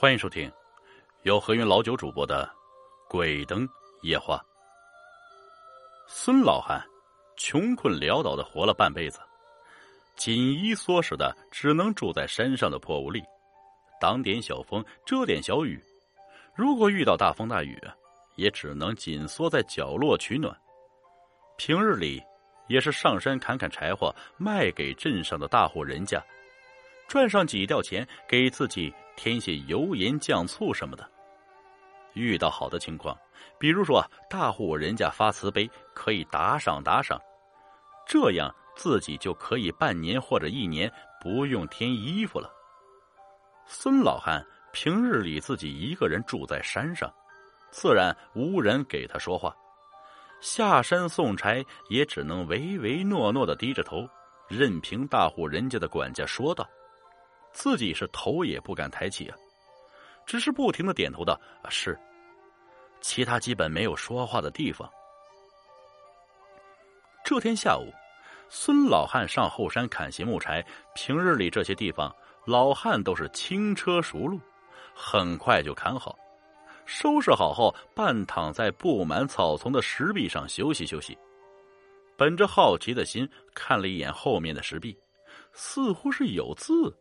欢迎收听由何云老九主播的《鬼灯夜话》。孙老汉穷困潦倒的活了半辈子，紧衣缩食的，只能住在山上的破屋里，挡点小风，遮点小雨。如果遇到大风大雨，也只能紧缩在角落取暖。平日里也是上山砍砍柴火，卖给镇上的大户人家，赚上几吊钱，给自己。添些油盐酱醋什么的。遇到好的情况，比如说大户人家发慈悲，可以打赏打赏，这样自己就可以半年或者一年不用添衣服了。孙老汉平日里自己一个人住在山上，自然无人给他说话，下山送柴也只能唯唯诺诺的低着头，任凭大户人家的管家说道。自己是头也不敢抬起啊，只是不停的点头的啊是，其他基本没有说话的地方。这天下午，孙老汉上后山砍些木柴。平日里这些地方，老汉都是轻车熟路，很快就砍好，收拾好后，半躺在布满草丛的石壁上休息休息。本着好奇的心，看了一眼后面的石壁，似乎是有字。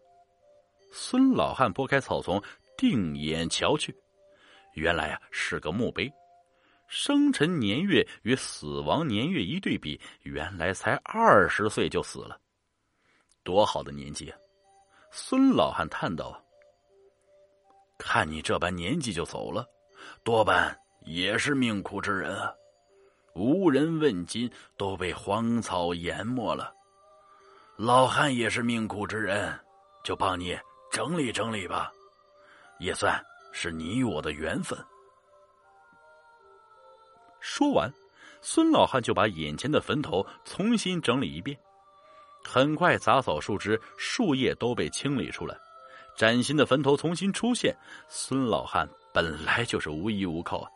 孙老汉拨开草丛，定眼瞧去，原来啊是个墓碑，生辰年月与死亡年月一对比，原来才二十岁就死了，多好的年纪啊！孙老汉叹道：“看你这般年纪就走了，多半也是命苦之人啊！无人问津，都被荒草淹没了。老汉也是命苦之人，就帮你。”整理整理吧，也算是你我的缘分。说完，孙老汉就把眼前的坟头重新整理一遍。很快，杂草、树枝、树叶都被清理出来，崭新的坟头重新出现。孙老汉本来就是无依无靠啊，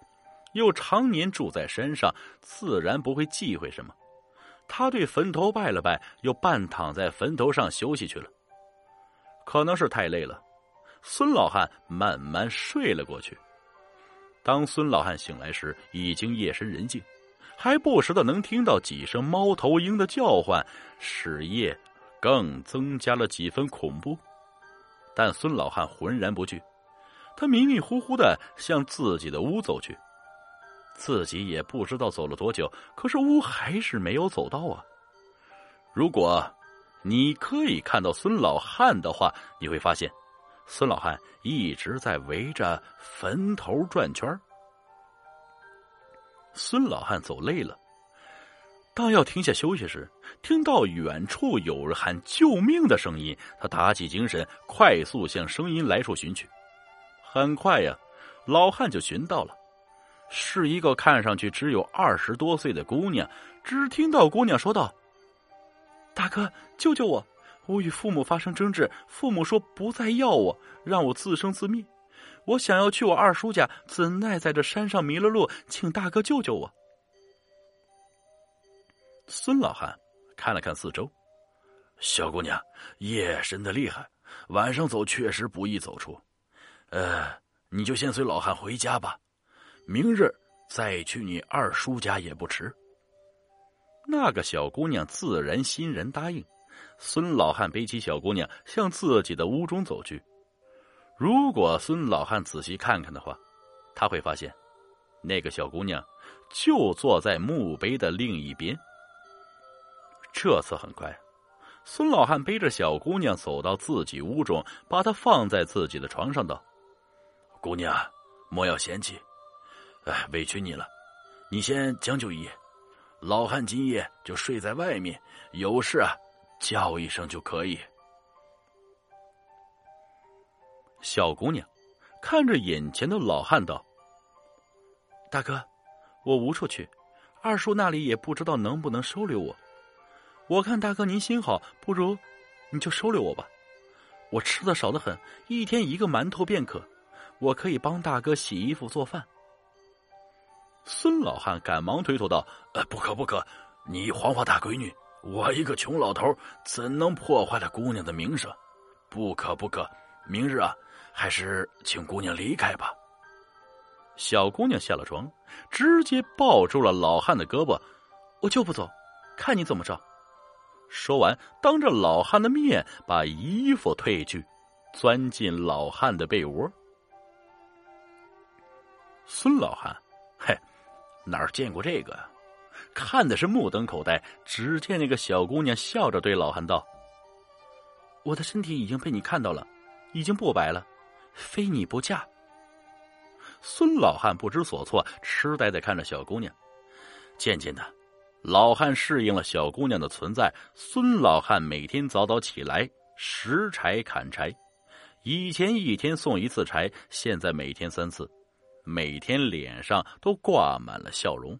又常年住在山上，自然不会忌讳什么。他对坟头拜了拜，又半躺在坟头上休息去了。可能是太累了，孙老汉慢慢睡了过去。当孙老汉醒来时，已经夜深人静，还不时的能听到几声猫头鹰的叫唤，使夜更增加了几分恐怖。但孙老汉浑然不惧，他迷迷糊糊的向自己的屋走去，自己也不知道走了多久，可是屋还是没有走到啊。如果。你可以看到孙老汉的话，你会发现，孙老汉一直在围着坟头转圈孙老汉走累了，当要停下休息时，听到远处有人喊救命的声音，他打起精神，快速向声音来处寻去。很快呀，老汉就寻到了，是一个看上去只有二十多岁的姑娘。只听到姑娘说道。大哥，救救我！我与父母发生争执，父母说不再要我，让我自生自灭。我想要去我二叔家，怎奈在这山上迷了路，请大哥救救我。孙老汉看了看四周，小姑娘，夜深的厉害，晚上走确实不易走出。呃，你就先随老汉回家吧，明日再去你二叔家也不迟。那个小姑娘自然欣然答应。孙老汉背起小姑娘，向自己的屋中走去。如果孙老汉仔细看看的话，他会发现，那个小姑娘就坐在墓碑的另一边。这次很快，孙老汉背着小姑娘走到自己屋中，把她放在自己的床上，道：“姑娘，莫要嫌弃，哎，委屈你了，你先将就一夜。”老汉今夜就睡在外面，有事啊，叫一声就可以。小姑娘看着眼前的老汉道：“大哥，我无处去，二叔那里也不知道能不能收留我。我看大哥您心好，不如你就收留我吧。我吃的少的很，一天一个馒头便可。我可以帮大哥洗衣服、做饭。”孙老汉赶忙推脱道：“呃，不可不可，你黄花大闺女，我一个穷老头，怎能破坏了姑娘的名声？不可不可，明日啊，还是请姑娘离开吧。小姑娘下了床，直接抱住了老汉的胳膊。我就不走，看你怎么着。说完，当着老汉的面把衣服褪去，钻进老汉的被窝。孙老汉，嘿，哪儿见过这个？看的是目瞪口呆。只见那个小姑娘笑着对老汉道：“我的身体已经被你看到了，已经不白了，非你不嫁。”孙老汉不知所措，痴呆的看着小姑娘。渐渐的，老汉适应了小姑娘的存在。孙老汉每天早早起来拾柴砍柴，以前一天送一次柴，现在每天三次，每天脸上都挂满了笑容。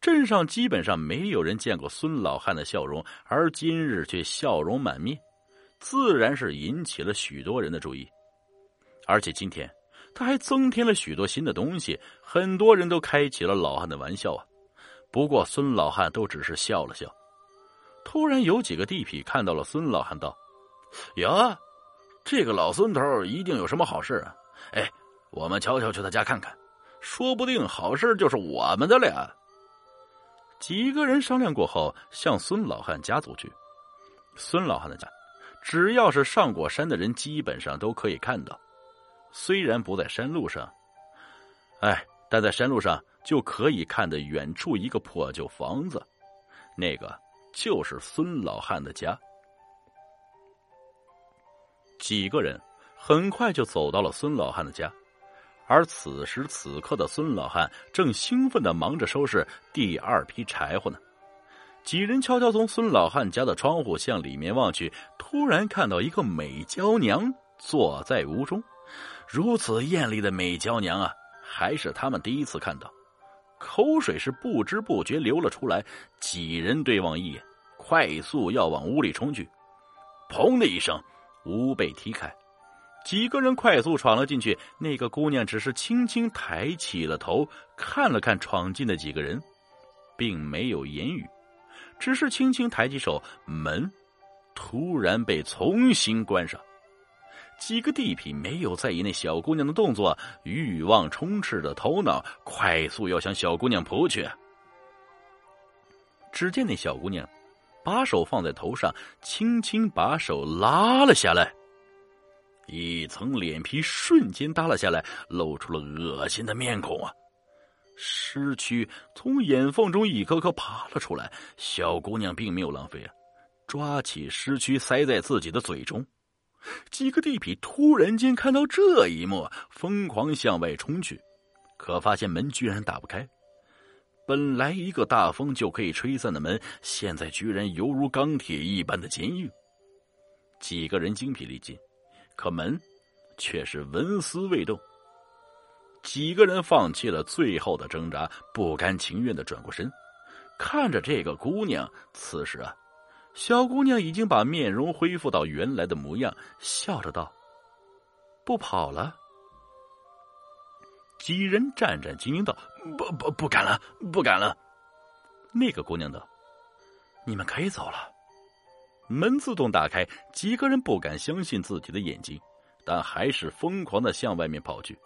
镇上基本上没有人见过孙老汉的笑容，而今日却笑容满面，自然是引起了许多人的注意。而且今天。他还增添了许多新的东西，很多人都开起了老汉的玩笑啊。不过孙老汉都只是笑了笑。突然有几个地痞看到了孙老汉，道：“呀，这个老孙头一定有什么好事啊！哎，我们悄悄去他家看看，说不定好事就是我们的了。”几个人商量过后，向孙老汉家走去。孙老汉的家，只要是上过山的人，基本上都可以看到。虽然不在山路上，哎，但在山路上就可以看得远处一个破旧房子，那个就是孙老汉的家。几个人很快就走到了孙老汉的家，而此时此刻的孙老汉正兴奋的忙着收拾第二批柴火呢。几人悄悄从孙老汉家的窗户向里面望去，突然看到一个美娇娘坐在屋中。如此艳丽的美娇娘啊，还是他们第一次看到，口水是不知不觉流了出来。几人对望一眼，快速要往屋里冲去。砰的一声，屋被踢开，几个人快速闯了进去。那个姑娘只是轻轻抬起了头，看了看闯进的几个人，并没有言语，只是轻轻抬起手，门突然被重新关上。几个地痞没有在意那小姑娘的动作，欲望充斥着头脑，快速要向小姑娘扑去。只见那小姑娘把手放在头上，轻轻把手拉了下来，一层脸皮瞬间耷拉下来，露出了恶心的面孔啊！尸蛆从眼缝中一颗颗爬了出来，小姑娘并没有浪费啊，抓起尸蛆塞在自己的嘴中。几个地痞突然间看到这一幕，疯狂向外冲去，可发现门居然打不开。本来一个大风就可以吹散的门，现在居然犹如钢铁一般的坚硬。几个人精疲力尽，可门却是纹丝未动。几个人放弃了最后的挣扎，不甘情愿的转过身，看着这个姑娘。此时啊。小姑娘已经把面容恢复到原来的模样，笑着道：“不跑了。”几人战战兢兢道：“不不不敢了，不敢了。”那个姑娘道：“你们可以走了。”门自动打开，几个人不敢相信自己的眼睛，但还是疯狂的向外面跑去。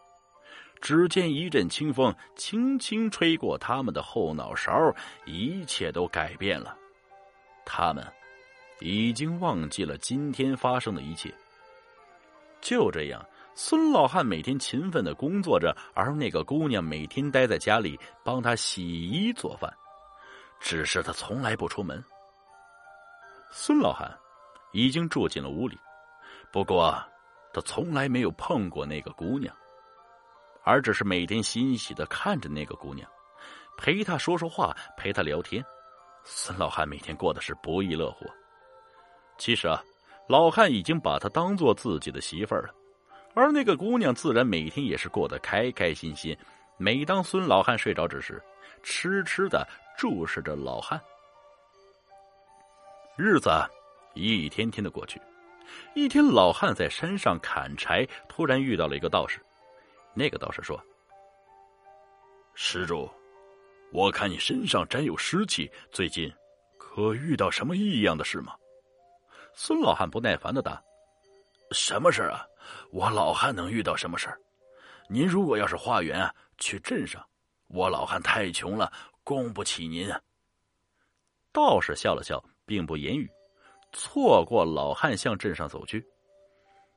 只见一阵清风轻轻吹过他们的后脑勺，一切都改变了。他们已经忘记了今天发生的一切。就这样，孙老汉每天勤奋的工作着，而那个姑娘每天待在家里帮他洗衣做饭，只是他从来不出门。孙老汉已经住进了屋里，不过他从来没有碰过那个姑娘，而只是每天欣喜的看着那个姑娘，陪她说说话，陪她聊天。孙老汉每天过的是不亦乐乎。其实啊，老汉已经把她当做自己的媳妇儿了，而那个姑娘自然每天也是过得开开心心。每当孙老汉睡着之时，痴痴的注视着老汉。日子一天天的过去，一天老汉在山上砍柴，突然遇到了一个道士。那个道士说：“施主。”我看你身上沾有湿气，最近可遇到什么异样的事吗？孙老汉不耐烦的答：“什么事啊？我老汉能遇到什么事儿？您如果要是化缘啊，去镇上，我老汉太穷了，供不起您。道士笑了笑，并不言语，错过老汉向镇上走去。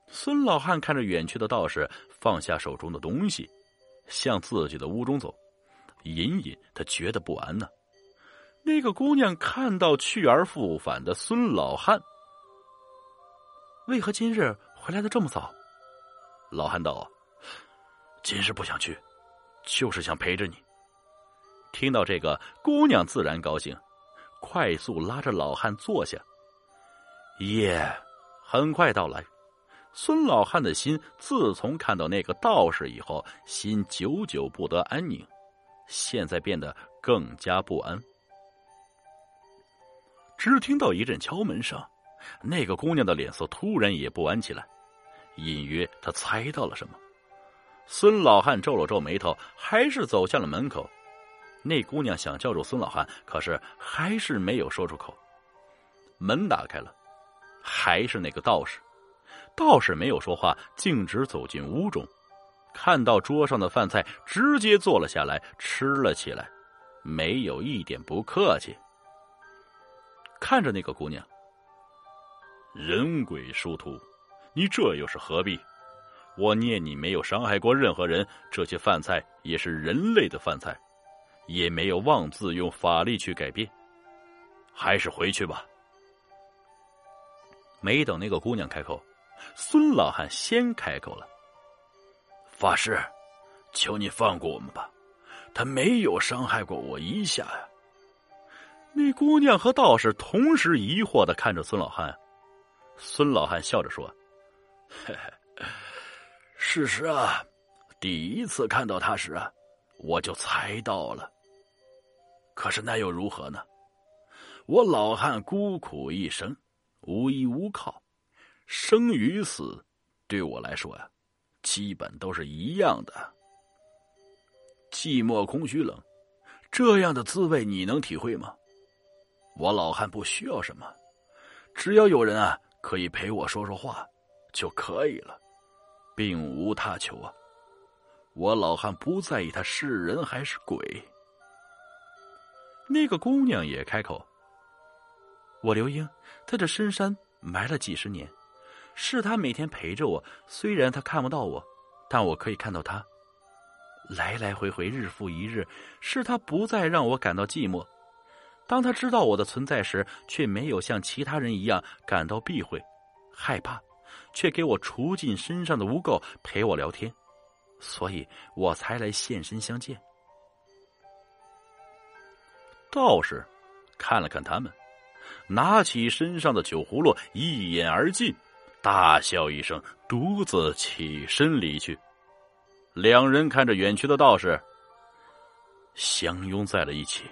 孙老汉看着远去的道士，放下手中的东西，向自己的屋中走。隐隐他觉得不安呢。那个姑娘看到去而复返的孙老汉，为何今日回来的这么早？老汉道：“今日不想去，就是想陪着你。”听到这个，姑娘自然高兴，快速拉着老汉坐下。夜很快到来。孙老汉的心自从看到那个道士以后，心久久不得安宁，现在变得更加不安。只听到一阵敲门声，那个姑娘的脸色突然也不安起来，隐约她猜到了什么。孙老汉皱了皱眉头，还是走向了门口。那姑娘想叫住孙老汉，可是还是没有说出口。门打开了，还是那个道士。道士没有说话，径直走进屋中，看到桌上的饭菜，直接坐了下来，吃了起来，没有一点不客气。看着那个姑娘，人鬼殊途，你这又是何必？我念你没有伤害过任何人，这些饭菜也是人类的饭菜，也没有妄自用法力去改变，还是回去吧。没等那个姑娘开口。孙老汉先开口了：“法师，求你放过我们吧，他没有伤害过我一下呀。”那姑娘和道士同时疑惑的看着孙老汉。孙老汉笑着说：“嘿嘿，事实啊，第一次看到他时啊，我就猜到了。可是那又如何呢？我老汉孤苦一生，无依无靠。”生与死，对我来说呀，基本都是一样的。寂寞、空虚、冷，这样的滋味你能体会吗？我老汉不需要什么，只要有人啊可以陪我说说话就可以了，并无他求啊。我老汉不在意他是人还是鬼。那个姑娘也开口：“我刘英在这深山埋了几十年。”是她每天陪着我，虽然她看不到我，但我可以看到她。来来回回，日复一日，是她不再让我感到寂寞。当她知道我的存在时，却没有像其他人一样感到避讳、害怕，却给我除尽身上的污垢，陪我聊天，所以我才来现身相见。道士看了看他们，拿起身上的酒葫芦，一饮而尽。大笑一声，独自起身离去。两人看着远去的道士，相拥在了一起。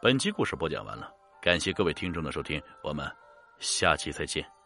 本集故事播讲完了，感谢各位听众的收听，我们下期再见。